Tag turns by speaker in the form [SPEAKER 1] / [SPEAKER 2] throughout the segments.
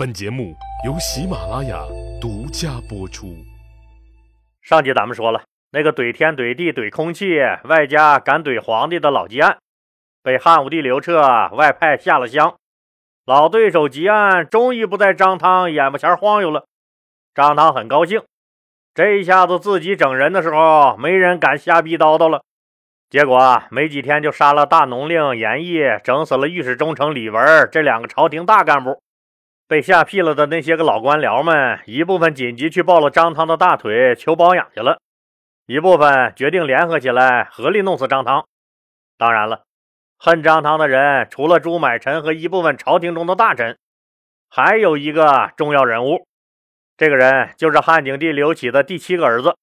[SPEAKER 1] 本节目由喜马拉雅独家播出。
[SPEAKER 2] 上集咱们说了，那个怼天怼地怼空气，外加敢怼皇帝的老吉安，被汉武帝刘彻外派下了乡。老对手吉安终于不在张汤眼巴前晃悠了。张汤很高兴，这一下子自己整人的时候，没人敢瞎逼叨叨了。结果没几天就杀了大农令严毅，整死了御史中丞李文这两个朝廷大干部。被吓屁了的那些个老官僚们，一部分紧急去抱了张汤的大腿求保养去了，一部分决定联合起来合力弄死张汤。当然了，恨张汤的人除了朱买臣和一部分朝廷中的大臣，还有一个重要人物，这个人就是汉景帝刘启的第七个儿子，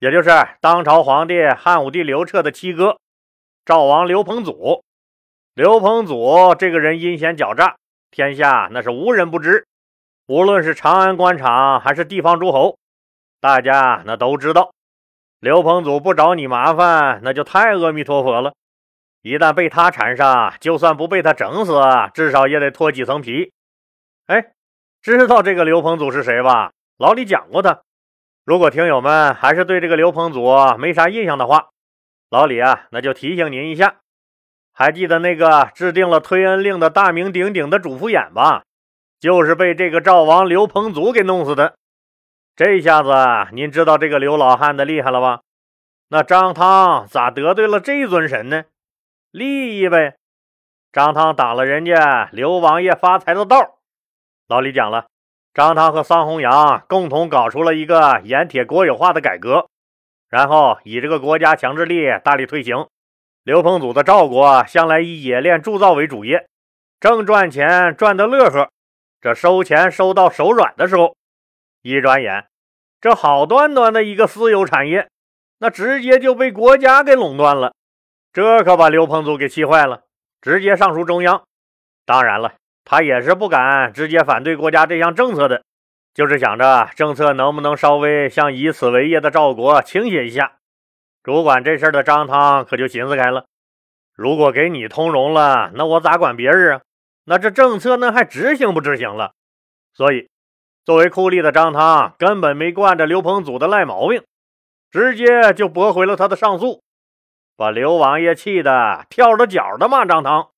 [SPEAKER 2] 也就是当朝皇帝汉武帝刘彻的七哥，赵王刘彭祖。刘彭祖这个人阴险狡诈。天下那是无人不知，无论是长安官场还是地方诸侯，大家那都知道。刘彭祖不找你麻烦，那就太阿弥陀佛了。一旦被他缠上，就算不被他整死，至少也得脱几层皮。哎，知道这个刘彭祖是谁吧？老李讲过他。如果听友们还是对这个刘彭祖没啥印象的话，老李啊，那就提醒您一下。还记得那个制定了推恩令的大名鼎鼎的主父偃吧？就是被这个赵王刘彭祖给弄死的。这下子您知道这个刘老汉的厉害了吧？那张汤咋得罪了这尊神呢？利益呗。张汤挡了人家刘王爷发财的道。老李讲了，张汤和桑弘羊共同搞出了一个盐铁国有化的改革，然后以这个国家强制力大力推行。刘彭祖的赵国啊向来以冶炼铸造为主业，正赚钱赚得乐呵。这收钱收到手软的时候，一转眼，这好端端的一个私有产业，那直接就被国家给垄断了。这可把刘彭祖给气坏了，直接上书中央。当然了，他也是不敢直接反对国家这项政策的，就是想着政策能不能稍微向以此为业的赵国倾斜一下。主管这事儿的张汤可就寻思开了，如果给你通融了，那我咋管别人啊？那这政策那还执行不执行了？所以，作为酷吏的张汤根本没惯着刘彭祖的赖毛病，直接就驳回了他的上诉，把刘王爷气得跳着脚的骂张汤，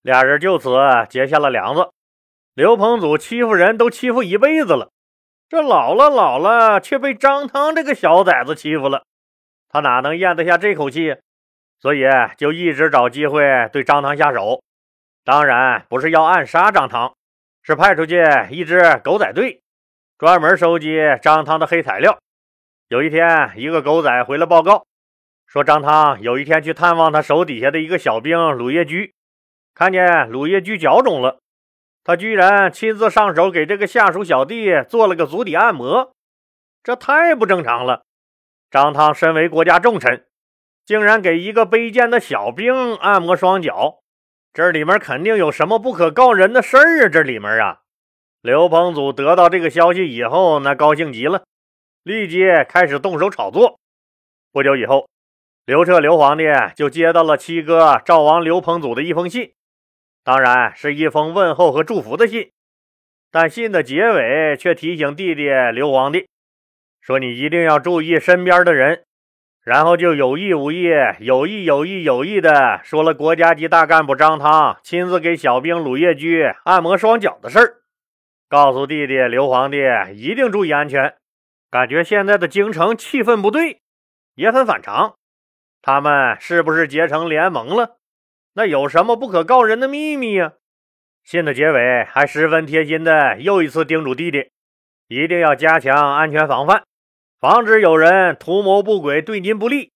[SPEAKER 2] 俩人就此结下了梁子。刘彭祖欺负人都欺负一辈子了，这老了老了，却被张汤这个小崽子欺负了。他哪能咽得下这口气？所以就一直找机会对张汤下手。当然不是要暗杀张汤，是派出去一支狗仔队，专门收集张汤的黑材料。有一天，一个狗仔回来报告，说张汤有一天去探望他手底下的一个小兵鲁业居，看见鲁业居脚肿了，他居然亲自上手给这个下属小弟做了个足底按摩，这太不正常了。张汤身为国家重臣，竟然给一个卑贱的小兵按摩双脚，这里面肯定有什么不可告人的事儿啊！这里面啊，刘彭祖得到这个消息以后，那高兴极了，立即开始动手炒作。不久以后，刘彻刘皇帝就接到了七哥赵王刘彭祖的一封信，当然是一封问候和祝福的信，但信的结尾却提醒弟弟刘皇帝。说你一定要注意身边的人，然后就有意无意、有意有意有意的说了国家级大干部张汤亲自给小兵鲁夜居按摩双脚的事儿，告诉弟弟刘皇帝一定注意安全。感觉现在的京城气氛不对，也很反常。他们是不是结成联盟了？那有什么不可告人的秘密呀？信的结尾还十分贴心的又一次叮嘱弟弟，一定要加强安全防范。防止有人图谋不轨，对您不利。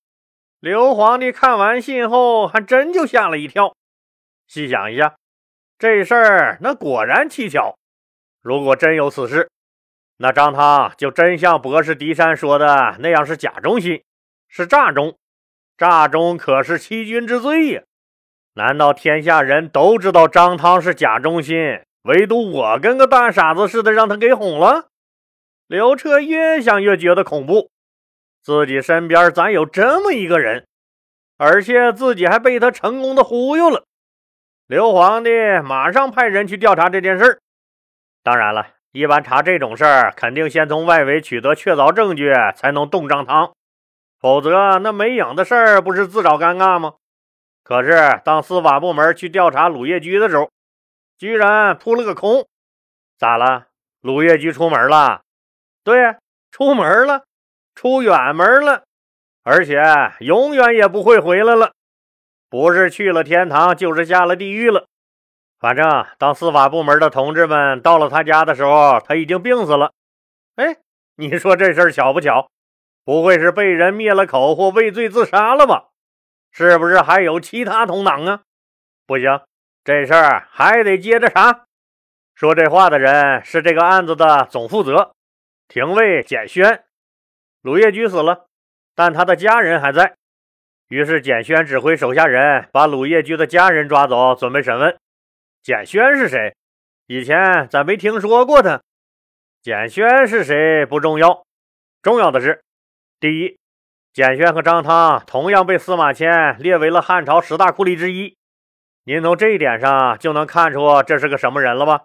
[SPEAKER 2] 刘皇帝看完信后，还真就吓了一跳。细想一下，这事儿那果然蹊跷。如果真有此事，那张汤就真像博士狄山说的那样，是假忠心，是诈忠。诈忠可是欺君之罪呀！难道天下人都知道张汤是假忠心，唯独我跟个大傻子似的让他给哄了？刘彻越想越觉得恐怖，自己身边咋有这么一个人，而且自己还被他成功的忽悠了。刘皇帝马上派人去调查这件事儿。当然了，一般查这种事儿，肯定先从外围取得确凿证据，才能动张汤。否则，那没影的事儿不是自找尴尬吗？可是，当司法部门去调查鲁业居的时候，居然扑了个空。咋了？鲁业居出门了？对，出门了，出远门了，而且永远也不会回来了。不是去了天堂，就是下了地狱了。反正当司法部门的同志们到了他家的时候，他已经病死了。哎，你说这事儿巧不巧？不会是被人灭了口或畏罪自杀了吧？是不是还有其他同党啊？不行，这事儿还得接着查。说这话的人是这个案子的总负责廷尉简轩。鲁业居死了，但他的家人还在。于是简轩指挥手下人把鲁业居的家人抓走，准备审问。简轩是谁？以前咱没听说过他。简轩是谁不重要，重要的是，第一，简轩和张汤同样被司马迁列为了汉朝十大酷吏之一。您从这一点上就能看出这是个什么人了吧？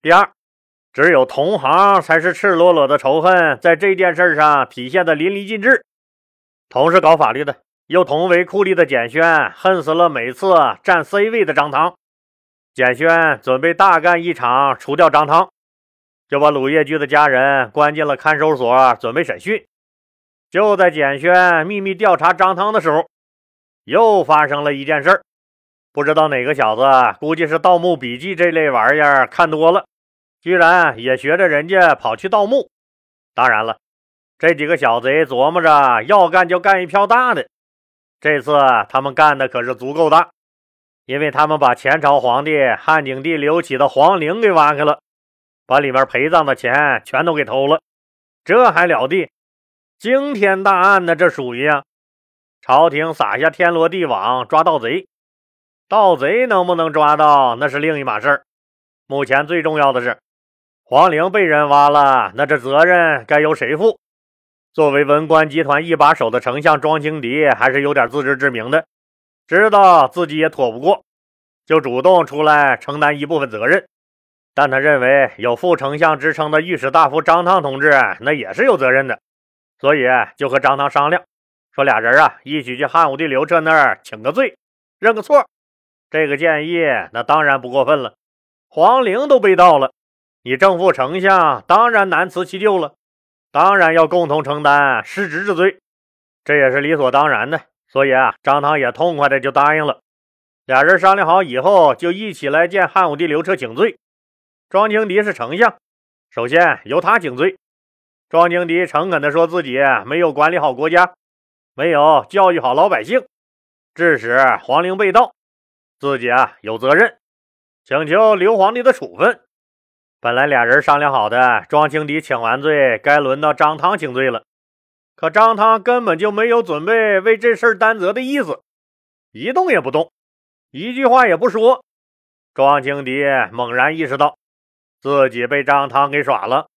[SPEAKER 2] 第二，只有同行才是赤裸裸的仇恨，在这件事上体现的淋漓尽致。同是搞法律的，又同为酷吏的简轩，恨死了每次占 C 位的张汤。简轩准备大干一场，除掉张汤，就把鲁业居的家人关进了看守所，准备审讯。就在简轩秘密调查张汤的时候，又发生了一件事不知道哪个小子，估计是《盗墓笔记》这类玩意儿看多了，居然也学着人家跑去盗墓。当然了，这几个小贼琢磨着要干就干一票大的，这次他们干的可是足够大。因为他们把前朝皇帝汉景帝刘启的皇陵给挖开了，把里面陪葬的钱全都给偷了，这还了得！惊天大案呢，这属于啊！朝廷撒下天罗地网抓盗贼，盗贼能不能抓到那是另一码事儿。目前最重要的是，皇陵被人挖了，那这责任该由谁负？作为文官集团一把手的丞相庄清迪还是有点自知之明的。知道自己也躲不过，就主动出来承担一部分责任。但他认为有副丞相之称的御史大夫张汤同志那也是有责任的，所以就和张汤商量，说俩人啊一起去汉武帝刘彻那儿请个罪，认个错。这个建议那当然不过分了。皇陵都被盗了，你正副丞相当然难辞其咎了，当然要共同承担失职之罪，这也是理所当然的。所以啊，张汤也痛快的就答应了。俩人商量好以后，就一起来见汉武帝刘彻请罪。庄青迪是丞相，首先由他请罪。庄青迪诚恳的说自己没有管理好国家，没有教育好老百姓，致使皇陵被盗，自己啊有责任，请求刘皇帝的处分。本来俩人商量好的，庄清迪请完罪，该轮到张汤请罪了。可张汤根本就没有准备为这事儿担责的意思，一动也不动，一句话也不说。庄清迪猛然意识到自己被张汤给耍了，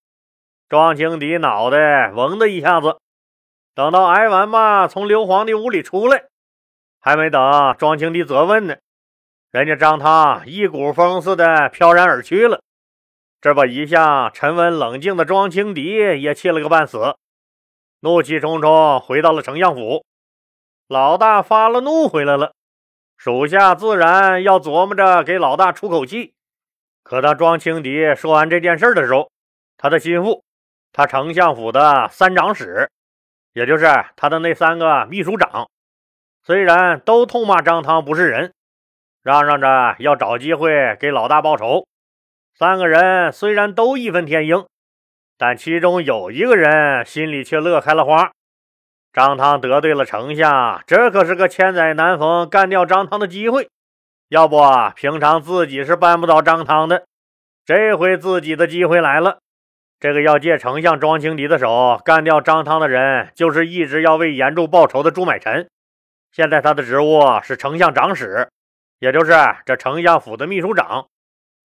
[SPEAKER 2] 庄清迪脑袋嗡的一下子。等到挨完骂从刘皇帝屋里出来，还没等庄清迪责问呢，人家张汤一股风似的飘然而去了。这把一向沉稳冷静的庄清迪也气了个半死。怒气冲冲回到了丞相府，老大发了怒回来了，属下自然要琢磨着给老大出口气。可当庄清迪说完这件事的时候，他的心腹，他丞相府的三长史，也就是他的那三个秘书长，虽然都痛骂张汤不是人，嚷嚷着要找机会给老大报仇，三个人虽然都义愤填膺。但其中有一个人心里却乐开了花。张汤得罪了丞相，这可是个千载难逢干掉张汤的机会。要不平常自己是办不倒张汤的，这回自己的机会来了。这个要借丞相庄青迪的手干掉张汤的人，就是一直要为严柱报仇的朱买臣。现在他的职务是丞相长史，也就是这丞相府的秘书长。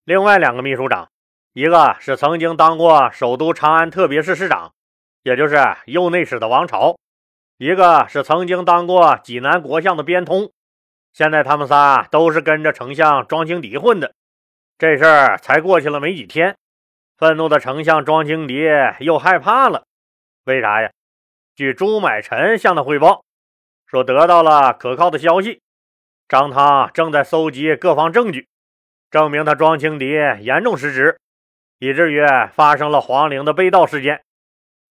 [SPEAKER 2] 另外两个秘书长。一个是曾经当过首都长安特别市市长，也就是右内史的王朝；一个是曾经当过济南国相的边通。现在他们仨都是跟着丞相庄清迪混的。这事儿才过去了没几天，愤怒的丞相庄青迪又害怕了。为啥呀？据朱买臣向他汇报，说得到了可靠的消息，张汤正在搜集各方证据，证明他庄青敌严重失职，以至于发生了皇陵的被盗事件，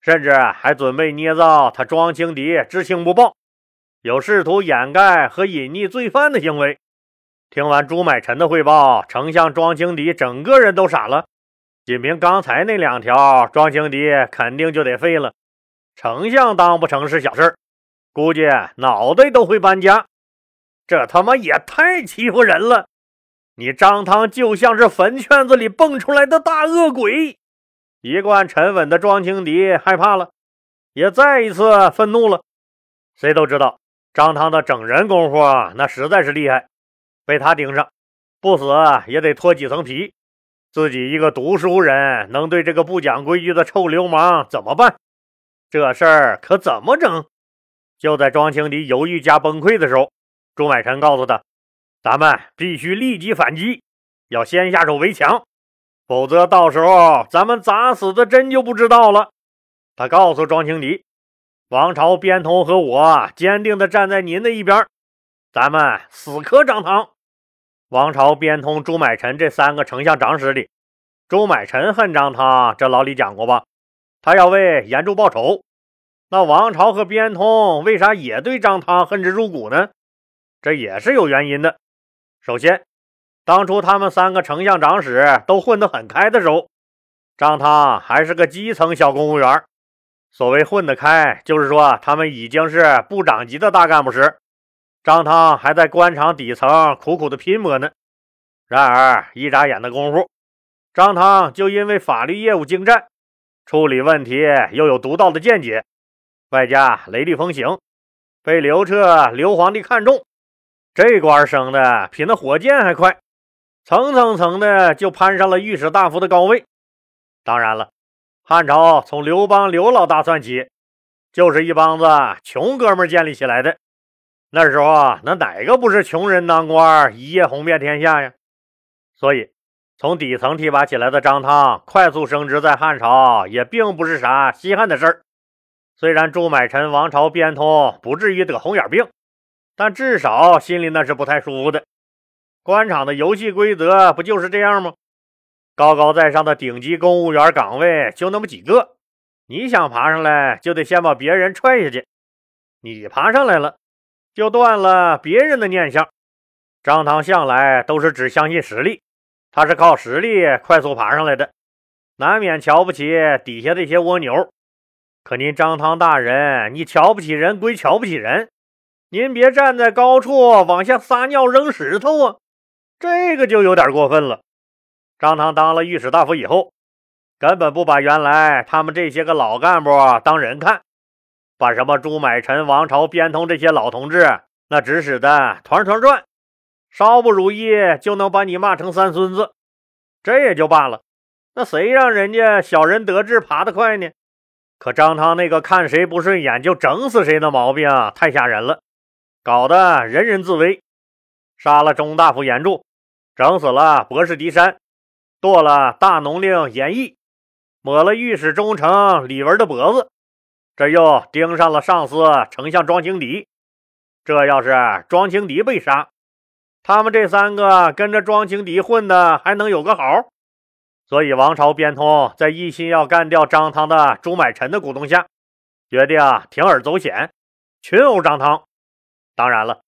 [SPEAKER 2] 甚至还准备捏造他庄青敌知情不报，有试图掩盖和隐匿罪犯的行为。听完朱买臣的汇报，丞相庄青敌整个人都傻了。仅凭刚才那两条，庄青敌肯定就得废了。丞相当不成是小事儿估计脑袋都会搬家。这他妈也太欺负人了！你张汤就像是坟圈子里蹦出来的大恶鬼。一贯沉稳的庄青迪害怕了，也再一次愤怒了。谁都知道张汤的整人功夫那实在是厉害。被他盯上，不死也得脱几层皮。自己一个读书人，能对这个不讲规矩的臭流氓怎么办？这事儿可怎么整？就在庄青迪犹豫加崩溃的时候，朱买臣告诉他：“咱们必须立即反击，要先下手为强，否则到时候咱们咋死的真就不知道了。”他告诉庄青敌：“王朝边通和我坚定地站在您的一边，咱们死磕张汤。”王朝、边通、朱买臣这三个丞相长史里，朱买臣恨张汤，这老李讲过吧？他要为严柱报仇。那王朝和边通为啥也对张汤恨之入骨呢？这也是有原因的。首先，当初他们三个丞相长史都混得很开的时候，张汤还是个基层小公务员。所谓混得开，就是说他们已经是部长级的大干部时。张汤还在官场底层苦苦的拼搏呢。然而一眨眼的功夫，张汤就因为法律业务精湛，处理问题又有独到的见解，外加雷厉风行，被刘彻刘皇帝看中。这官升的比那火箭还快，层层层的就攀上了御史大夫的高位。当然了，汉朝从刘邦刘老大算起，就是一帮子穷哥们建立起来的。那时候啊，那哪个不是穷人当官，一夜红遍天下呀？所以，从底层提拔起来的张汤快速升职，在汉朝也并不是啥稀罕的事儿。虽然朱买臣、王朝、变通不至于得红眼病，但至少心里那是不太舒服的。官场的游戏规则不就是这样吗？高高在上的顶级公务员岗位就那么几个，你想爬上来，就得先把别人踹下去。你爬上来了。就断了别人的念想。张汤向来都是只相信实力，他是靠实力快速爬上来的，难免瞧不起底下这些蜗牛。可您张汤大人，你瞧不起人归瞧不起人，您别站在高处往下撒尿扔石头啊，这个就有点过分了。张汤当了御史大夫以后，根本不把原来他们这些个老干部当人看。把什么朱买臣、王朝、边通这些老同志，那指使的团团转，稍不如意就能把你骂成三孙子，这也就罢了。那谁让人家小人得志爬得快呢？可张汤那个看谁不顺眼就整死谁的毛病啊太吓人了，搞得人人自危。杀了中大夫严柱，整死了博士狄山，剁了大农令严毅，抹了御史中丞李文的脖子。这又盯上了上司丞相庄青迪，这要是庄青迪被杀，他们这三个跟着庄青迪混的还能有个好？所以王朝边通在一心要干掉张汤的朱买臣的鼓动下，决定铤而走险，群殴张汤。当然了，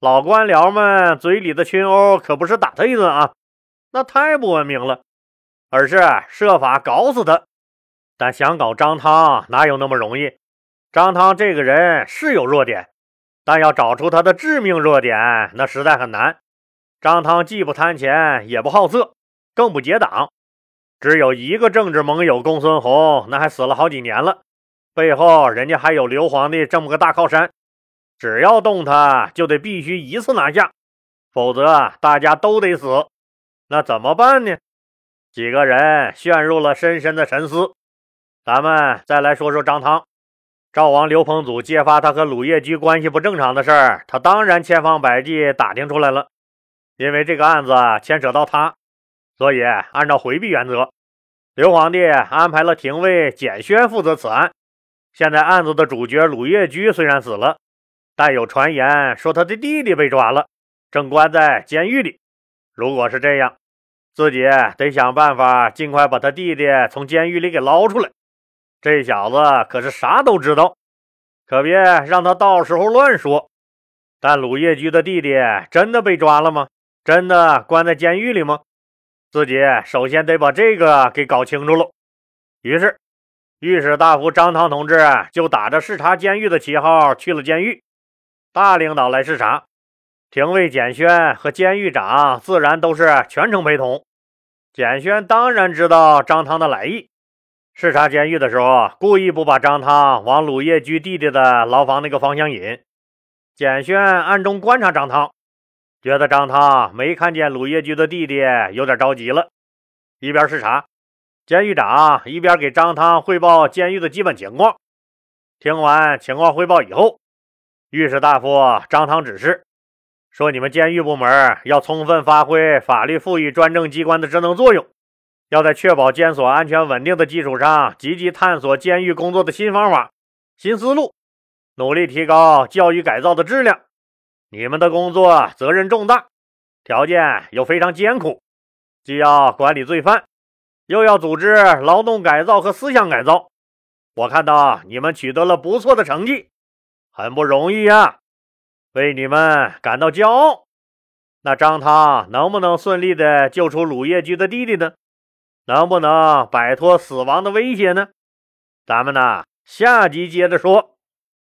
[SPEAKER 2] 老官僚们嘴里的群殴可不是打他一顿啊，那太不文明了，而是设法搞死他。但想搞张汤哪有那么容易？张汤这个人是有弱点，但要找出他的致命弱点，那实在很难。张汤既不贪钱，也不好色，更不结党，只有一个政治盟友公孙弘，那还死了好几年了，背后人家还有刘皇帝这么个大靠山，只要动他，就得必须一次拿下，否则大家都得死。那怎么办呢？几个人陷入了深深的沉思。咱们再来说说张汤。赵王刘彭祖揭发他和鲁业居关系不正常的事儿，他当然千方百计打听出来了。因为这个案子牵扯到他，所以按照回避原则，刘皇帝安排了廷尉简宣负责此案。现在案子的主角鲁月居虽然死了，但有传言说他的弟弟被抓了，正关在监狱里。如果是这样，自己得想办法尽快把他弟弟从监狱里给捞出来。这小子可是啥都知道，可别让他到时候乱说。但鲁业居的弟弟真的被抓了吗？真的关在监狱里吗？自己首先得把这个给搞清楚了。于是。御史大夫张汤同志就打着视察监狱的旗号去了监狱，大领导来视察，廷尉简轩和监狱长自然都是全程陪同。简轩当然知道张汤的来意，视察监狱的时候，故意不把张汤往鲁业居弟弟的牢房那个方向引。简轩暗中观察张汤，觉得张汤没看见鲁业居的弟弟，有点着急了，一边视察。监狱长一边给张汤汇报监狱的基本情况，听完情况汇报以后，御史大夫张汤指示说：“你们监狱部门要充分发挥法律赋予专政机关的职能作用，要在确保监所安全稳定的基础上，积极探索监狱工作的新方法、新思路，努力提高教育改造的质量。你们的工作责任重大，条件又非常艰苦，既要管理罪犯。”又要组织劳动改造和思想改造，我看到你们取得了不错的成绩，很不容易呀，为你们感到骄傲。那张汤能不能顺利的救出鲁夜居的弟弟呢？能不能摆脱死亡的威胁呢？咱们呢，下集接着说。